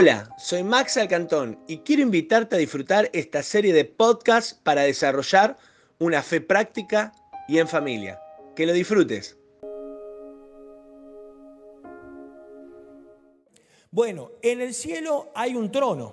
Hola, soy Max Alcantón y quiero invitarte a disfrutar esta serie de podcasts para desarrollar una fe práctica y en familia. Que lo disfrutes. Bueno, en el cielo hay un trono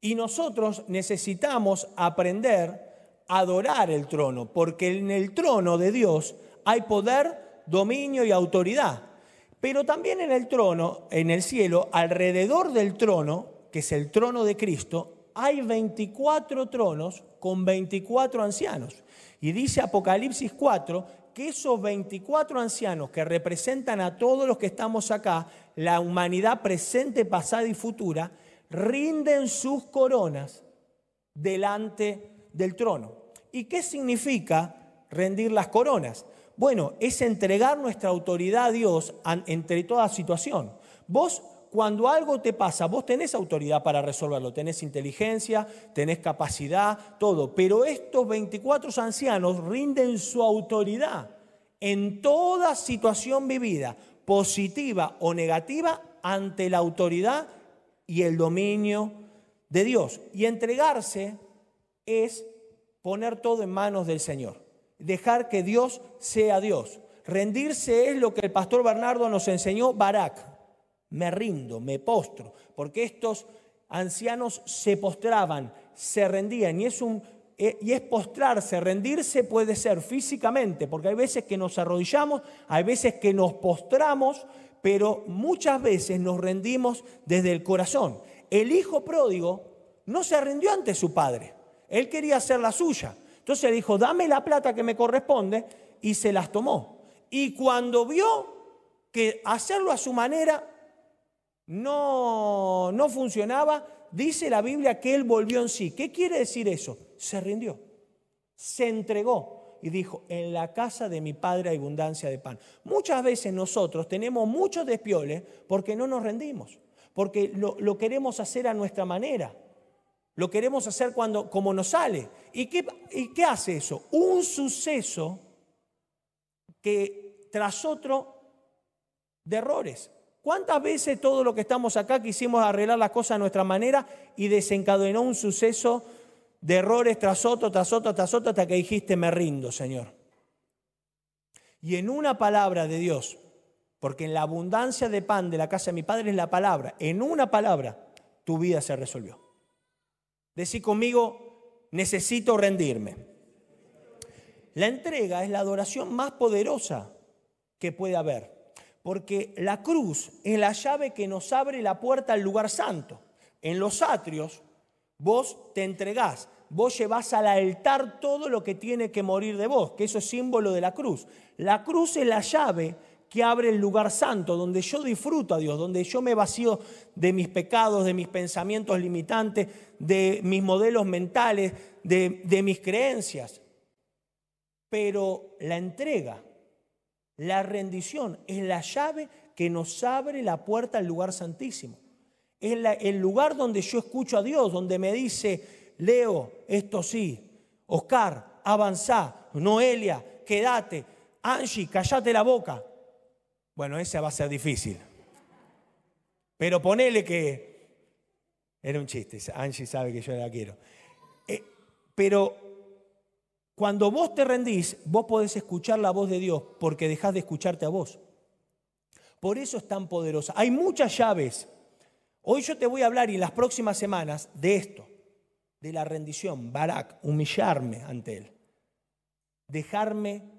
y nosotros necesitamos aprender a adorar el trono, porque en el trono de Dios hay poder, dominio y autoridad. Pero también en el trono, en el cielo, alrededor del trono, que es el trono de Cristo, hay 24 tronos con 24 ancianos. Y dice Apocalipsis 4 que esos 24 ancianos que representan a todos los que estamos acá, la humanidad presente, pasada y futura, rinden sus coronas delante del trono. ¿Y qué significa rendir las coronas? Bueno, es entregar nuestra autoridad a Dios entre toda situación. Vos, cuando algo te pasa, vos tenés autoridad para resolverlo, tenés inteligencia, tenés capacidad, todo. Pero estos 24 ancianos rinden su autoridad en toda situación vivida, positiva o negativa, ante la autoridad y el dominio de Dios. Y entregarse es poner todo en manos del Señor dejar que Dios sea Dios. Rendirse es lo que el pastor Bernardo nos enseñó, Barak. Me rindo, me postro, porque estos ancianos se postraban, se rendían, y es, un, eh, y es postrarse, rendirse puede ser físicamente, porque hay veces que nos arrodillamos, hay veces que nos postramos, pero muchas veces nos rendimos desde el corazón. El hijo pródigo no se rindió ante su padre, él quería hacer la suya. Entonces dijo, dame la plata que me corresponde y se las tomó. Y cuando vio que hacerlo a su manera no, no funcionaba, dice la Biblia que él volvió en sí. ¿Qué quiere decir eso? Se rindió, se entregó y dijo, en la casa de mi padre hay abundancia de pan. Muchas veces nosotros tenemos muchos despioles porque no nos rendimos, porque lo, lo queremos hacer a nuestra manera. Lo queremos hacer cuando, como nos sale. ¿Y qué, ¿Y qué hace eso? Un suceso que tras otro de errores. ¿Cuántas veces todo lo que estamos acá quisimos arreglar las cosas a nuestra manera y desencadenó un suceso de errores tras otro, tras otro, tras otro, hasta que dijiste, me rindo, Señor? Y en una palabra de Dios, porque en la abundancia de pan de la casa de mi padre es la palabra, en una palabra tu vida se resolvió. Decí conmigo, necesito rendirme. La entrega es la adoración más poderosa que puede haber, porque la cruz es la llave que nos abre la puerta al lugar santo. En los atrios, vos te entregás, vos llevás al altar todo lo que tiene que morir de vos, que eso es símbolo de la cruz. La cruz es la llave que abre el lugar santo, donde yo disfruto a Dios, donde yo me vacío de mis pecados, de mis pensamientos limitantes, de mis modelos mentales, de, mis creencias. Pero la entrega, la rendición es la llave que nos abre la puerta al lugar santísimo. Es el lugar donde yo escucho a Dios, donde me dice, Leo, esto sí, Oscar, avanzá, Noelia, quédate, Angie, callate la boca. Bueno, esa va a ser difícil. Pero ponele que... Era un chiste, Angie sabe que yo la quiero. Eh, pero cuando vos te rendís, vos podés escuchar la voz de Dios porque dejás de escucharte a vos. Por eso es tan poderosa. Hay muchas llaves. Hoy yo te voy a hablar y en las próximas semanas de esto, de la rendición, Barak, humillarme ante Él, dejarme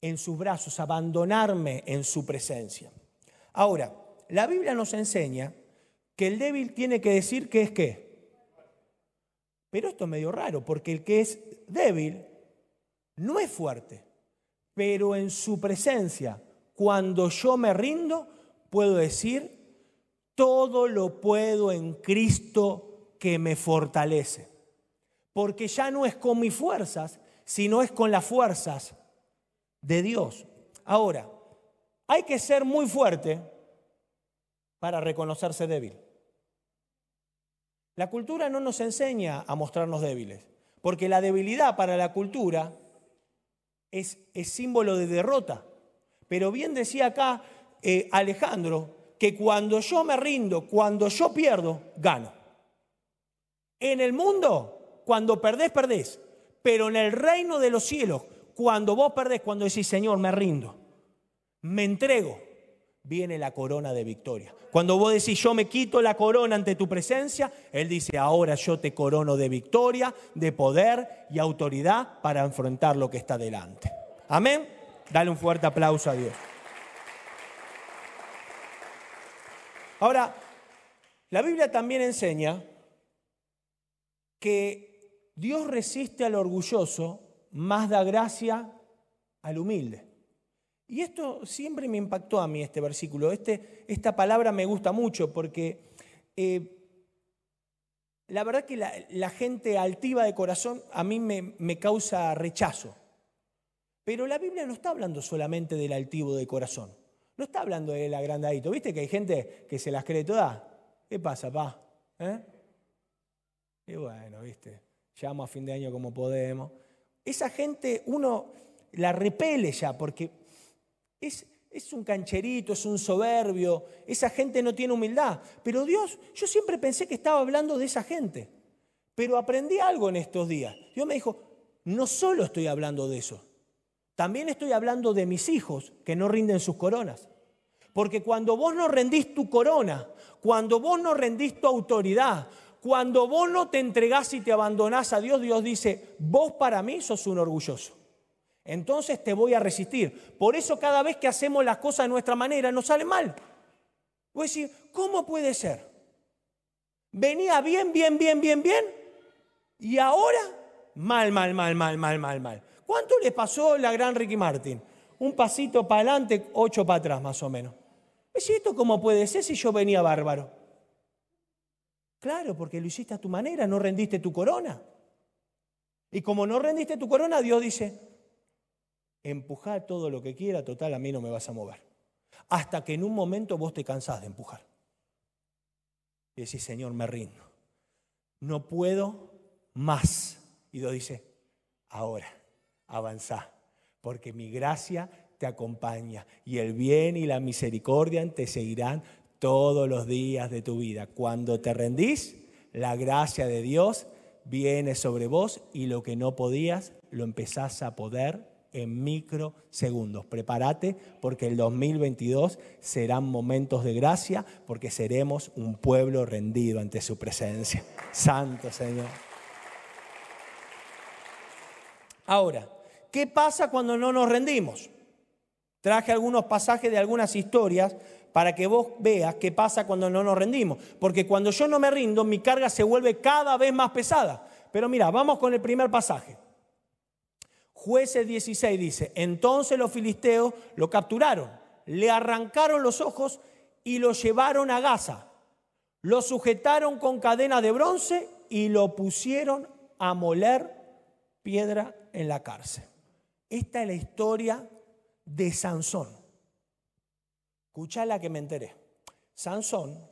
en sus brazos, abandonarme en su presencia. Ahora, la Biblia nos enseña que el débil tiene que decir que es qué. Pero esto es medio raro, porque el que es débil no es fuerte, pero en su presencia, cuando yo me rindo, puedo decir, todo lo puedo en Cristo que me fortalece. Porque ya no es con mis fuerzas, sino es con las fuerzas de Dios. Ahora, hay que ser muy fuerte para reconocerse débil. La cultura no nos enseña a mostrarnos débiles, porque la debilidad para la cultura es, símbolo de derrota. Pero bien decía acá eh, Alejandro que cuando yo me rindo, cuando yo pierdo, gano. En el mundo, cuando perdés, perdés. Pero en el reino de los cielos, cuando vos perdés, cuando decís, Señor, me rindo, me entrego, viene la corona de victoria. Cuando vos decís, yo me quito la corona ante tu presencia, Él dice, ahora yo te corono de victoria, de poder y autoridad para enfrentar lo que está delante. Amén. Dale un fuerte aplauso a Dios. Ahora, la Biblia también enseña que Dios resiste al orgulloso, más da gracia al humilde. Y esto siempre me impactó a mí, este versículo. Este, esta palabra me gusta mucho porque eh, la verdad que la, gente altiva de corazón a mí me, me, causa rechazo. Pero la Biblia no está hablando solamente del altivo de corazón. No está hablando del agrandadito. ¿Viste que hay gente que se las cree todas? ¿Qué pasa, pa? ¿Eh? Y bueno, ¿viste? Llamo a fin de año como podemos. Esa gente uno la repele ya porque es, es un cancherito, es un soberbio, esa gente no tiene humildad. Pero Dios, yo siempre pensé que estaba hablando de esa gente. Pero aprendí algo en estos días. Dios me dijo, no solo estoy hablando de eso, también estoy hablando de mis hijos que no rinden sus coronas. Porque cuando vos no rendís tu corona, cuando vos no rendís tu autoridad, cuando vos no te entregás y te abandonás a Dios, Dios dice, vos para mí sos un orgulloso. Entonces te voy a resistir. Por eso cada vez que hacemos las cosas de nuestra manera nos sale mal. Voy a decir, ¿cómo puede ser? Venía bien, bien, bien, bien, bien. Y ahora, mal, mal, mal, mal, mal, mal, mal. ¿Cuánto le pasó la gran Ricky Martin? Un pasito para adelante, ocho para atrás más o menos. ¿Es esto cómo puede ser si yo venía bárbaro? Claro, porque lo hiciste a tu manera, no rendiste tu corona. Y como no rendiste tu corona, Dios dice, empujar todo lo que quiera, total, a mí no me vas a mover. Hasta que en un momento vos te cansás de empujar. Y decís, Señor, me rindo. No puedo más. Y Dios dice, ahora avanza, porque mi gracia te acompaña y el bien y la misericordia te seguirán todos los días de tu vida. Cuando te rendís, la gracia de Dios viene sobre vos y lo que no podías lo empezás a poder en microsegundos. Prepárate porque el 2022 serán momentos de gracia porque seremos un pueblo rendido ante su presencia. Santo Señor. Ahora, ¿Qué pasa cuando no nos rendimos? Traje algunos pasajes de algunas historias para que vos veas qué pasa cuando no nos rendimos. Porque cuando yo no me rindo, mi carga se vuelve cada vez más pesada. Pero mira, vamos con el primer pasaje. Jueces 16 dice, entonces los filisteos lo capturaron, le arrancaron los ojos y lo llevaron a Gaza. Lo sujetaron con cadena de bronce y lo pusieron a moler piedra en la cárcel. Esta es la historia de Sansón. Escucha la que me enteré. Sansón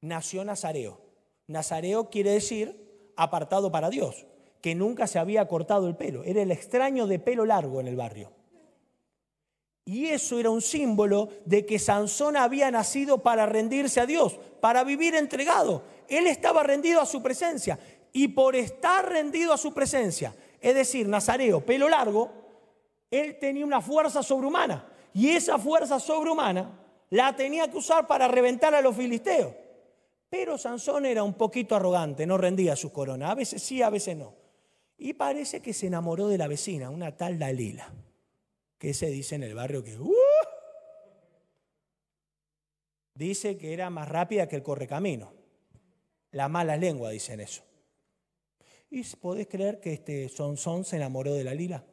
nació Nazareo. Nazareo quiere decir apartado para Dios, que nunca se había cortado el pelo. Era el extraño de pelo largo en el barrio. Y eso era un símbolo de que Sansón había nacido para rendirse a Dios, para vivir entregado. Él estaba rendido a su presencia. Y por estar rendido a su presencia, es decir, Nazareo, pelo largo, él tenía una fuerza sobrehumana. Y esa fuerza sobrehumana la tenía que usar para reventar a los filisteos. Pero Sansón era un poquito arrogante, no rendía su corona. A veces sí, a veces no. Y parece que se enamoró de la vecina, una tal Dalila, que se dice en el barrio que... Uh, dice que era más rápida que el correcamino. La mala lengua dicen eso. ¿Y podés creer que este Sansón se enamoró de la lila?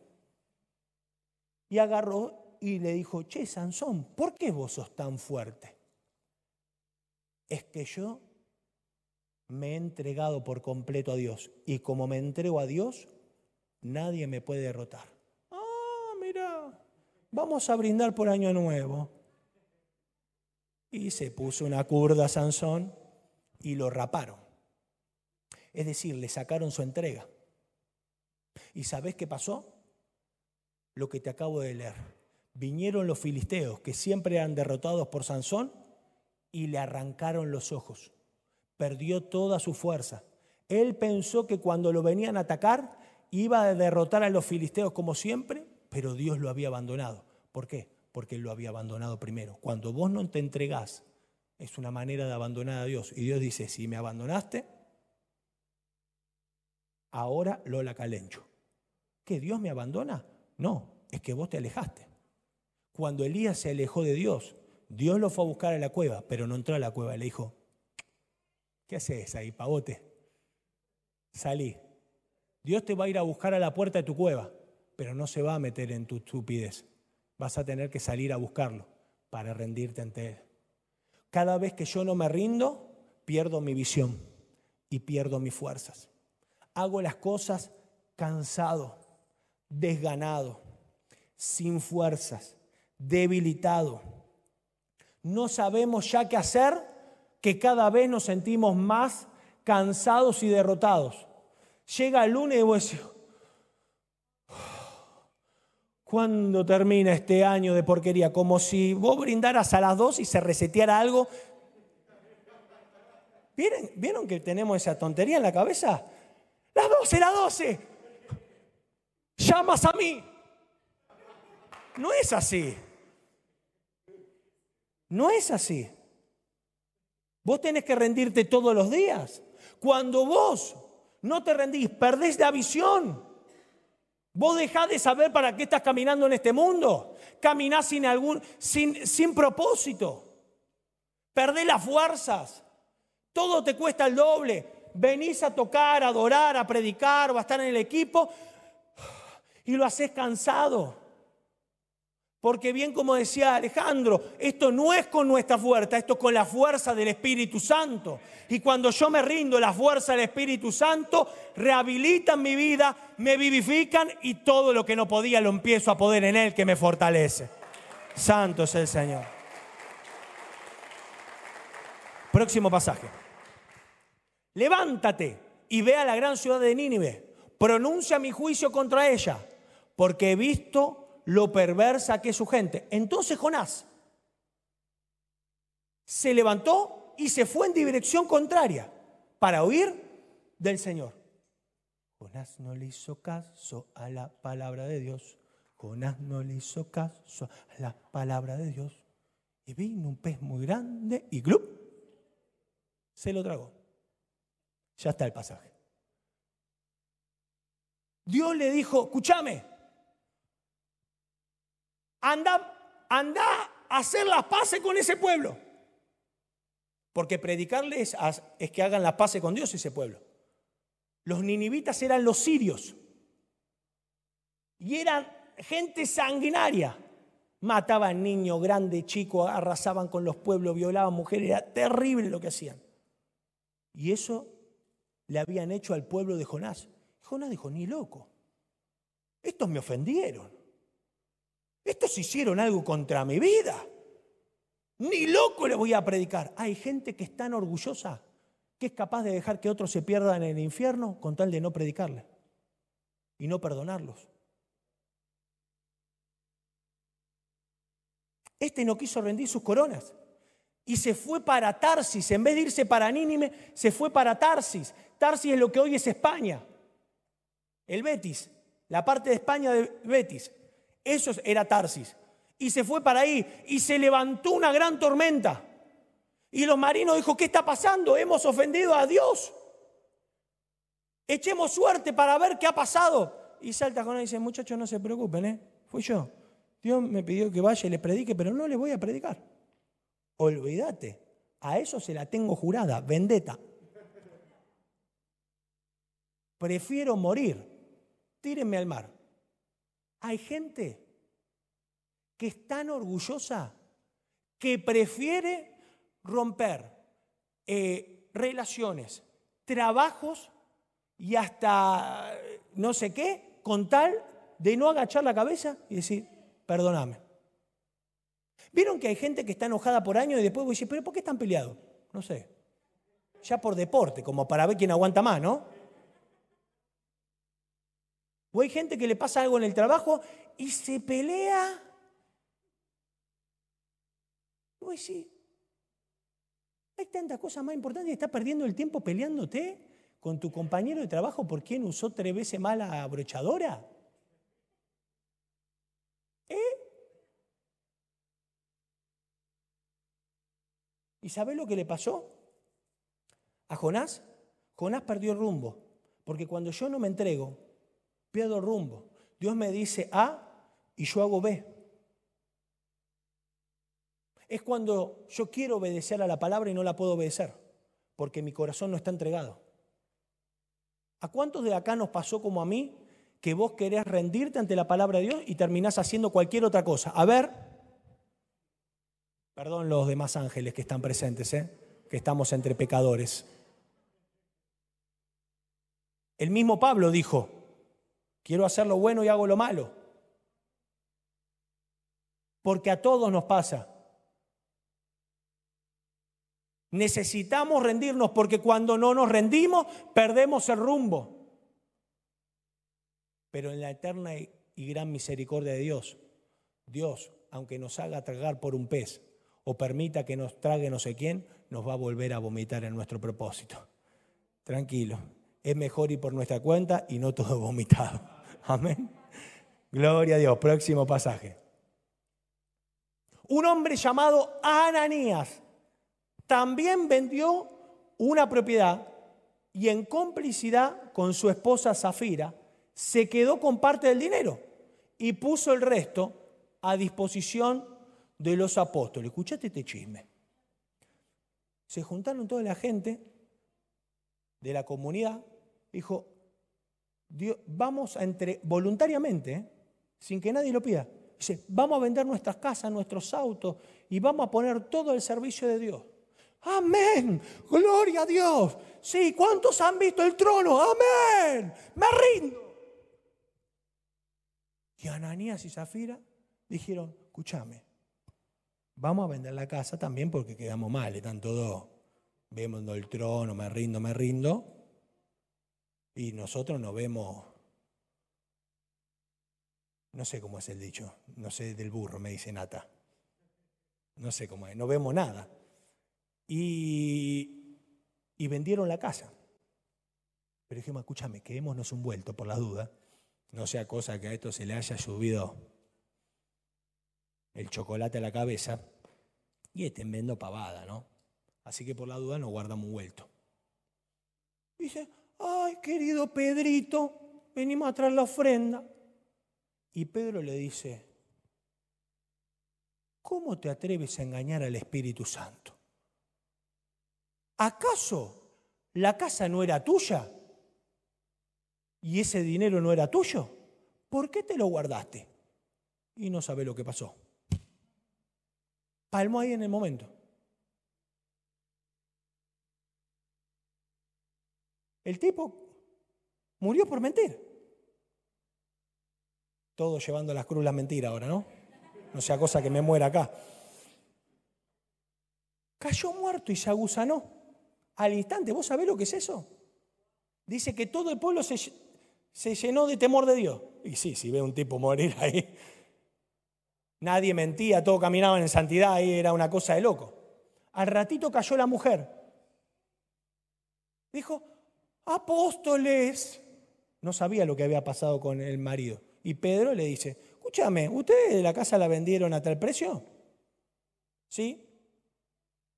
Y agarró y le dijo, che, Sansón, ¿por qué vos sos tan fuerte? Es que yo me he entregado por completo a Dios. Y como me entrego a Dios, nadie me puede derrotar. Ah, mira, vamos a brindar por año nuevo. Y se puso una curda a Sansón y lo raparon. Es decir, le sacaron su entrega. ¿Y sabes qué pasó? Lo que te acabo de leer. Vinieron los filisteos, que siempre eran derrotados por Sansón, y le arrancaron los ojos. Perdió toda su fuerza. Él pensó que cuando lo venían a atacar iba a derrotar a los filisteos como siempre, pero Dios lo había abandonado. ¿Por qué? Porque Él lo había abandonado primero. Cuando vos no te entregás, es una manera de abandonar a Dios. Y Dios dice, si me abandonaste, ahora lo la calencho. ¿Que Dios me abandona? No, es que vos te alejaste. Cuando Elías se alejó de Dios, Dios lo fue a buscar a la cueva, pero no entró a la cueva. Le dijo, ¿qué haces ahí, pavote? Salí. Dios te va a ir a buscar a la puerta de tu cueva, pero no se va a meter en tu estupidez. Vas a tener que salir a buscarlo para rendirte ante Él. Cada vez que yo no me rindo, pierdo mi visión y pierdo mis fuerzas. Hago las cosas cansado, desganado, sin fuerzas, debilitado. No sabemos ya qué hacer, que cada vez nos sentimos más cansados y derrotados. Llega el lunes y vos decís, ¿cuándo termina este año de porquería? Como si vos brindaras a las dos y se reseteara algo. ¿Vieron, ¿Vieron que tenemos esa tontería en la cabeza? Las 12, las 12. Llamas a mí. No es así. No es así. Vos tenés que rendirte todos los días. Cuando vos no te rendís, perdés la visión. Vos dejás de saber para qué estás caminando en este mundo. Caminás sin, algún, sin, sin propósito. Perdés las fuerzas. Todo te cuesta el doble. Venís a tocar, a adorar, a predicar o a estar en el equipo y lo haces cansado. Porque bien como decía Alejandro, esto no es con nuestra fuerza, esto es con la fuerza del Espíritu Santo. Y cuando yo me rindo la fuerza del Espíritu Santo, rehabilitan mi vida, me vivifican y todo lo que no podía lo empiezo a poder en Él que me fortalece. Santo es el Señor. Próximo pasaje. Levántate y ve a la gran ciudad de Nínive. Pronuncia mi juicio contra ella, porque he visto lo perversa que es su gente. Entonces Jonás se levantó y se fue en dirección contraria para huir del Señor. Jonás no le hizo caso a la palabra de Dios. Jonás no le hizo caso a la palabra de Dios. Y vino un pez muy grande y ¡glup! se lo tragó. Ya está el pasaje. Dios le dijo, escúchame, anda, anda a hacer las paces con ese pueblo. Porque predicarles es, que hagan las paces con Dios ese pueblo. Los ninivitas eran los sirios. Y eran gente sanguinaria. Mataban niños, grandes, chicos, arrasaban con los pueblos, violaban mujeres. Era terrible lo que hacían. Y eso le habían hecho al pueblo de Jonás. Jonás dijo, ni loco. Estos me ofendieron. Estos hicieron algo contra mi vida. Ni loco le voy a predicar. Hay gente que es tan orgullosa que es capaz de dejar que otros se pierdan en el infierno con tal de no predicarle y no perdonarlos. Este no quiso rendir sus coronas y se fue para Tarsis. En vez de irse para Nínime, se fue para Tarsis. Tarsis es lo que hoy es España. El Betis, la parte de España de Betis. Eso era Tarsis. Y se fue para ahí y se levantó una gran tormenta. Y los marinos dijo, ¿qué está pasando? Hemos ofendido a Dios. Echemos suerte para ver qué ha pasado. Y salta con él y dice, muchachos, no se preocupen, ¿eh? Fui yo. Dios me pidió que vaya y le predique, pero no le voy a predicar. Olvídate, a eso se la tengo jurada, vendetta. Prefiero morir, tírenme al mar. Hay gente que es tan orgullosa que prefiere romper eh, relaciones, trabajos y hasta no sé qué, con tal de no agachar la cabeza y decir, perdóname. ¿Vieron que hay gente que está enojada por años y después dice, pero ¿por qué están peleados? No sé. Ya por deporte, como para ver quién aguanta más, ¿no? O hay gente que le pasa algo en el trabajo y se pelea. Y sí. Hay tantas cosas más importantes estás perdiendo el tiempo peleándote con tu compañero de trabajo por quién usó tres veces más la. ¿Eh? ¿Y sabes lo que le pasó a Jonás? Jonás perdió el rumbo, porque cuando yo no me entrego, pierdo rumbo. Dios me dice A y yo hago B. Es cuando yo quiero obedecer a la palabra y no la puedo obedecer, porque mi corazón no está entregado. ¿A cuántos de acá nos pasó como a mí que vos querés rendirte ante la palabra de Dios y terminás haciendo cualquier otra cosa? A ver, perdón los demás ángeles que están presentes, ¿eh? que estamos entre pecadores. El mismo Pablo dijo, quiero hacer lo bueno y hago lo malo. Porque a todos nos pasa. Necesitamos rendirnos porque cuando no nos rendimos perdemos el rumbo. Pero en la eterna y gran misericordia de Dios, Dios, aunque nos haga tragar por un pez o permita que nos trague no sé quién, nos va a volver a vomitar en nuestro propósito. Tranquilo, es mejor ir por nuestra cuenta y no todo vomitado. Amén. Gloria a Dios. Próximo pasaje. Un hombre llamado Ananías también vendió una propiedad y en complicidad con su esposa Zafira se quedó con parte del dinero y puso el resto a disposición de los apóstoles. Escuchate este chisme. Se juntaron toda la gente de la comunidad, dijo, vamos a entre, voluntariamente, ¿eh? sin que nadie lo pida, dice, vamos a vender nuestras casas, nuestros autos y vamos a poner todo el servicio de Dios. Amén. Gloria a Dios. Sí, ¿cuántos han visto el trono? Amén. Me rindo. Y Ananías y Zafira dijeron, escúchame, vamos a vender la casa también porque quedamos mal, están todos, vemos el trono, me rindo, me rindo. Y nosotros no vemos, no sé cómo es el dicho, no sé del burro, me dice Nata. No sé cómo es, no vemos nada y, vendieron la casa. Pero dijimos, escúchame, quedémonos un vuelto por la duda. No sea cosa que a esto se le haya subido el chocolate a la cabeza y estén viendo pavada, ¿no? Así que por la duda nos guardamos un vuelto. Dice, ay, querido Pedrito, venimos a traer la ofrenda. Y Pedro le dice, ¿cómo te atreves a engañar al Espíritu Santo? ¿acaso la casa no era tuya? ¿Y ese dinero no era tuyo? ¿Por qué te lo guardaste? Y no sabe lo que pasó. Palmo ahí en el momento. El tipo murió por mentir. Todo llevando las cruz la mentira ahora, ¿no? No sea cosa que me muera acá. Cayó muerto y se agusanó al instante. ¿Vos sabés lo que es eso? Dice que todo el pueblo se, se llenó de temor de Dios. Y sí, si ve un tipo morir ahí, nadie mentía, todos caminaban en santidad, ahí era una cosa de loco. Al ratito cayó la mujer. Dijo, apóstoles. No sabía lo que había pasado con el marido. Y Pedro le dice, escúchame, ¿ustedes la casa la vendieron a tal precio? ¿Sí?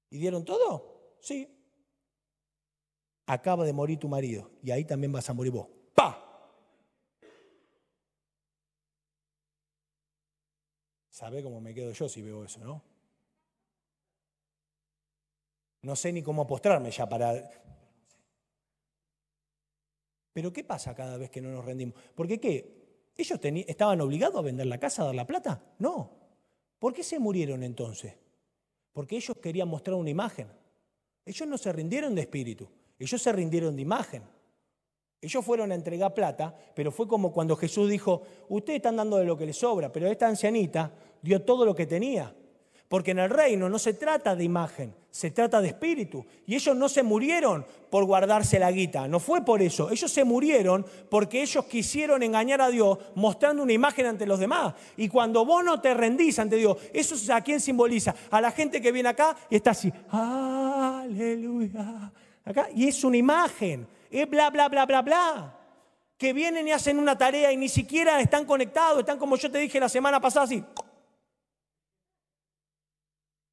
¿Y dieron todo? Sí acaba de morir tu marido y ahí también vas a morir vos. ¡Pa! ¿Sabe cómo me quedo yo si veo eso, no? No sé ni cómo postrarme ya para... Pero ¿qué pasa cada vez que no nos rendimos? Porque ¿qué? ¿Ellos estaban obligados a vender la casa, a dar la plata? No. ¿Por qué se murieron entonces? Porque ellos querían mostrar una imagen. Ellos no se rindieron de espíritu. Ellos se rindieron de imagen. Ellos fueron a entregar plata, pero fue como cuando Jesús dijo, ustedes están dando de lo que les sobra, pero esta ancianita dio todo lo que tenía. Porque en el reino no se trata de imagen, se trata de espíritu. Y ellos no se murieron por guardarse la guita, no fue por eso. Ellos se murieron porque ellos quisieron engañar a Dios mostrando una imagen ante los demás. Y cuando vos no te rendís ante Dios, eso es a quién simboliza. A la gente que viene acá y está así, aleluya. Acá, y es una imagen, es bla, bla, bla, bla, bla que vienen y hacen una tarea y ni siquiera están conectados, están como yo te dije la semana pasada, así.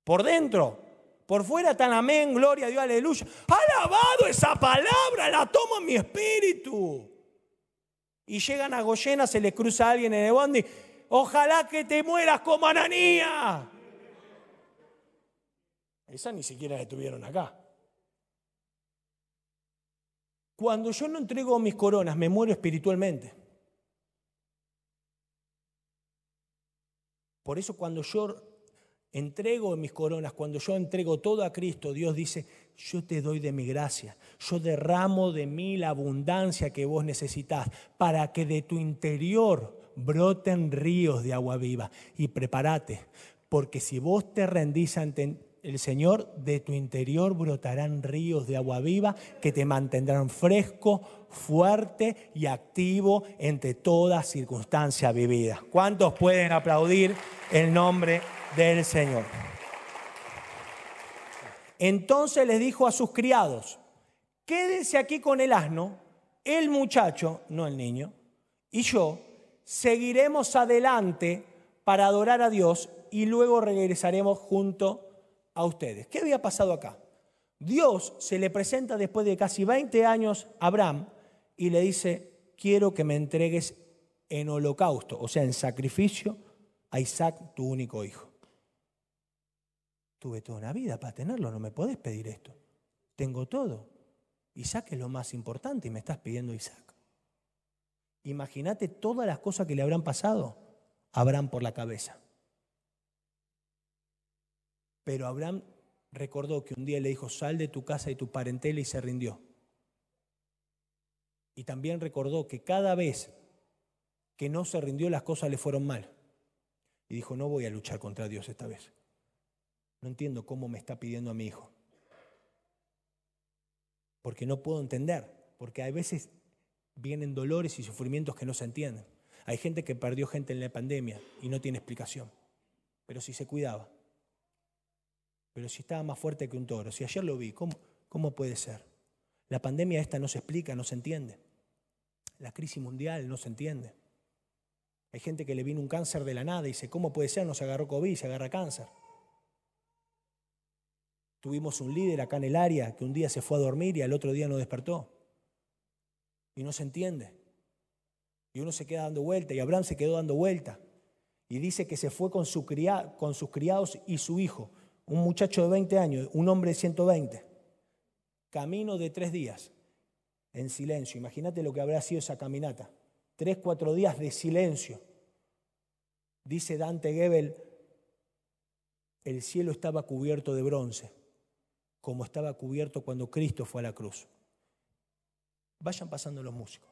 Por dentro. Por fuera están amén, gloria a Dios, aleluya. Alabado esa palabra, la tomo en mi espíritu. Y llegan a Goyena, se les cruza a alguien en el bondi. Ojalá que te mueras como Ananía. Esa ni siquiera estuvieron acá. Cuando yo no entrego mis coronas, me muero espiritualmente. Por eso cuando yo entrego mis coronas, cuando yo entrego todo a Cristo, Dios dice, yo te doy de mi gracia, yo derramo de mí la abundancia que vos necesitas para que de tu interior broten ríos de agua viva. Y prepárate, porque si vos te rendís ante el Señor, de tu interior brotarán ríos de agua viva que te mantendrán fresco, fuerte y activo entre toda circunstancia vivida. ¿Cuántos pueden aplaudir el nombre del Señor? Entonces les dijo a sus criados, quédense aquí con el asno, el muchacho, no el niño, y yo seguiremos adelante para adorar a Dios y luego regresaremos junto a ustedes. ¿Qué había pasado acá? Dios se le presenta después de casi 20 años a Abraham y le dice, quiero que me entregues en holocausto, o sea, en sacrificio, a Isaac, tu único hijo. Tuve toda una vida para tenerlo, no me podés pedir esto. Tengo todo. Isaac es lo más importante y me estás pidiendo Isaac. Imagínate todas las cosas que le habrán pasado a Abraham por la cabeza. Pero Abraham recordó que un día le dijo, sal de tu casa y tu parentela y se rindió. Y también recordó que cada vez que no se rindió las cosas le fueron mal. Y dijo, no voy a luchar contra Dios esta vez. No entiendo cómo me está pidiendo a mi hijo. Porque no puedo entender. Porque a veces vienen dolores y sufrimientos que no se entienden. Hay gente que perdió gente en la pandemia y no tiene explicación. Pero si se cuidaba. Pero si estaba más fuerte que un toro, si ayer lo vi, ¿cómo, puede ser? La pandemia esta no se explica, no se entiende. La crisis mundial no se entiende. Hay gente que le vino un cáncer de la nada y dice, ¿cómo puede ser? No se agarró COVID, se agarra cáncer. Tuvimos un líder acá en el área que un día se fue a dormir y al otro día no despertó. Y no se entiende. Y uno se queda dando vuelta y Abraham se quedó dando vuelta. Y dice que se fue con, su con sus criados y su hijo un muchacho de 20 años, un hombre de 120, camino de tres días, en silencio. Imagínate lo que habrá sido esa caminata. Tres, cuatro días de silencio. Dice Dante Gebel, el cielo estaba cubierto de bronce, como estaba cubierto cuando Cristo fue a la cruz. Vayan pasando los músicos.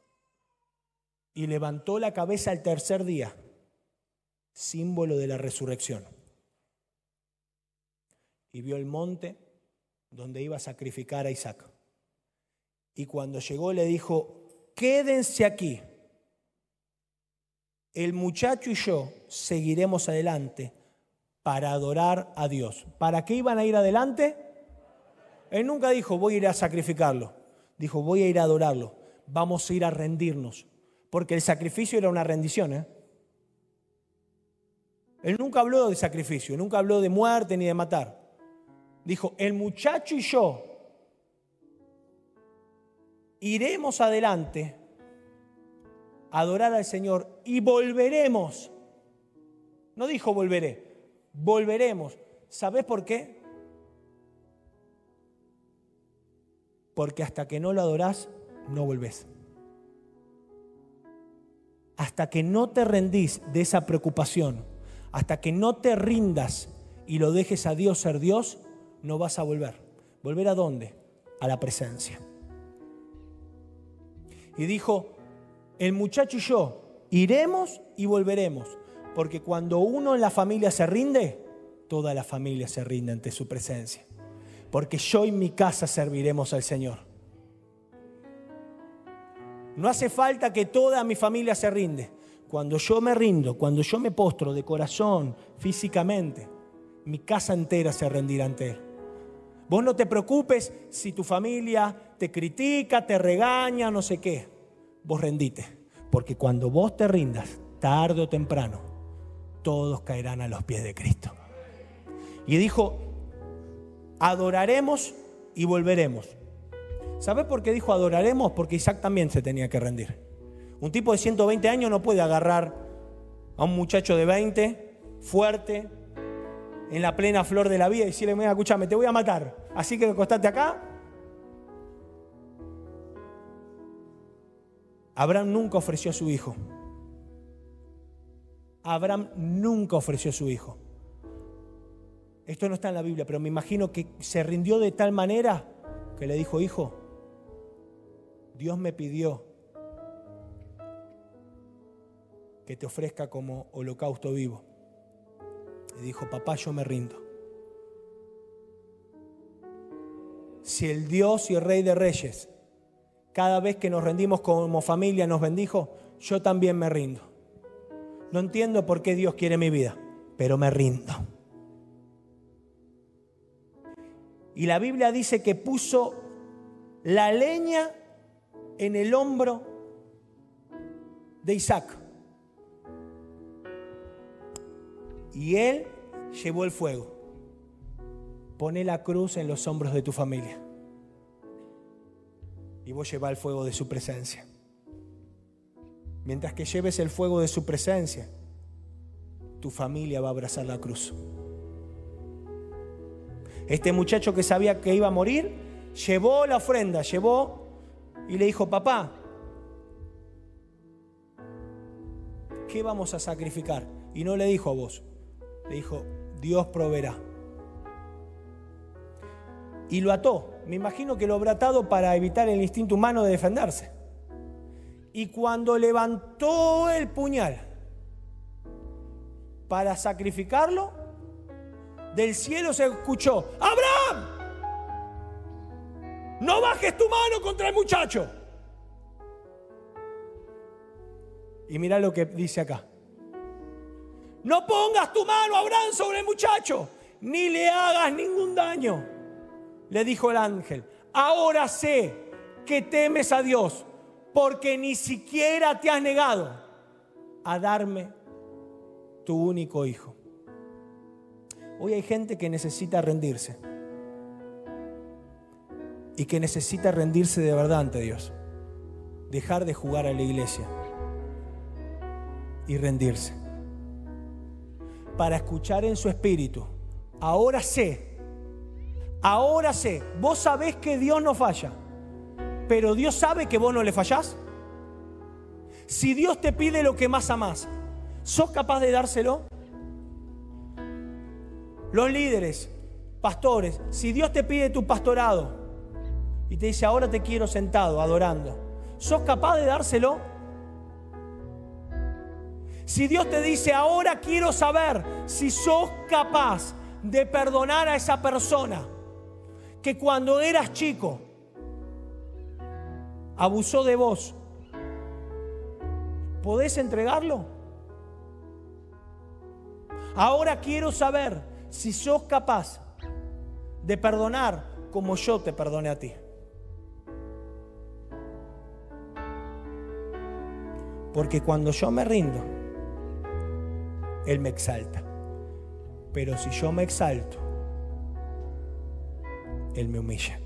Y levantó la cabeza al tercer día, símbolo de la resurrección y vio el monte donde iba a sacrificar a Isaac. Y cuando llegó le dijo, quédense aquí. El muchacho y yo seguiremos adelante para adorar a Dios. ¿Para qué iban a ir adelante? Él nunca dijo, voy a ir a sacrificarlo. Dijo, voy a ir a adorarlo. Vamos a ir a rendirnos. Porque el sacrificio era una rendición. ¿eh? Él nunca habló de sacrificio, nunca habló de muerte ni de matar dijo, el muchacho y yo iremos adelante a adorar al Señor y volveremos. No dijo volveré, volveremos. ¿Sabes por qué? Porque hasta que no lo adorás, no volvés. Hasta que no te rendís de esa preocupación, hasta que no te rindas y lo dejes a Dios ser Dios, no vas a volver. ¿Volver a dónde? A la presencia. Y dijo, el muchacho y yo iremos y volveremos, porque cuando uno en la familia se rinde, toda la familia se rinde ante su presencia. Porque yo y mi casa serviremos al Señor. No hace falta que toda mi familia se rinde. Cuando yo me rindo, cuando yo me postro de corazón, físicamente, mi casa entera se rendirá ante Él. Vos no te preocupes si tu familia te critica, te regaña, no sé qué. Vos rendite. Porque cuando vos te rindas, tarde o temprano, todos caerán a los pies de Cristo. Y dijo, adoraremos y volveremos. ¿Sabes por qué dijo adoraremos? Porque Isaac también se tenía que rendir. Un tipo de 120 años no puede agarrar a un muchacho de 20, fuerte, en la plena flor de la vida y decirle, mira, escúchame, te voy a matar. Así que acostate acá. Abraham nunca ofreció a su hijo. Abraham nunca ofreció a su hijo. Esto no está en la Biblia, pero me imagino que se rindió de tal manera que le dijo, hijo, Dios me pidió que te ofrezca como holocausto vivo. Y dijo, papá, yo me rindo. Si el Dios y el Rey de Reyes, cada vez que nos rendimos como familia, nos bendijo, yo también me rindo. No entiendo por qué Dios quiere mi vida, pero me rindo. Y la Biblia dice que puso la leña en el hombro de Isaac. Y él llevó el fuego. Pone la cruz en los hombros de tu familia. Y vos llevas el fuego de su presencia. Mientras que lleves el fuego de su presencia, tu familia va a abrazar la cruz. Este muchacho que sabía que iba a morir, llevó la ofrenda, llevó y le dijo, papá, ¿qué vamos a sacrificar? Y no le dijo a vos, le dijo, Dios proveerá. Y lo ató. Me imagino que lo habrá atado para evitar el instinto humano de defenderse. Y cuando levantó el puñal para sacrificarlo, del cielo se escuchó, Abraham, no bajes tu mano contra el muchacho. Y mira lo que dice acá. No pongas tu mano, Abraham, sobre el muchacho, ni le hagas ningún daño. Le dijo el ángel, ahora sé que temes a Dios, porque ni siquiera te has negado a darme tu único hijo. Hoy hay gente que necesita rendirse y que necesita rendirse de verdad ante Dios. Dejar de jugar a la iglesia y rendirse para escuchar en su espíritu. Ahora sé, ahora sé, vos sabés que Dios no falla, pero Dios sabe que vos no le fallás. Si Dios te pide lo que más amás, ¿sos capaz de dárselo? Los líderes, pastores, si Dios te pide tu pastorado y te dice, ahora te quiero sentado, adorando, ¿sos capaz de dárselo? Si Dios te dice, ahora quiero saber si sos capaz de perdonar a esa persona que cuando eras chico abusó de vos, ¿podés entregarlo? Ahora quiero saber si sos capaz de perdonar como yo te perdoné a ti. Porque cuando yo me rindo, él me exalta. Pero si yo me exalto, Él me humilla.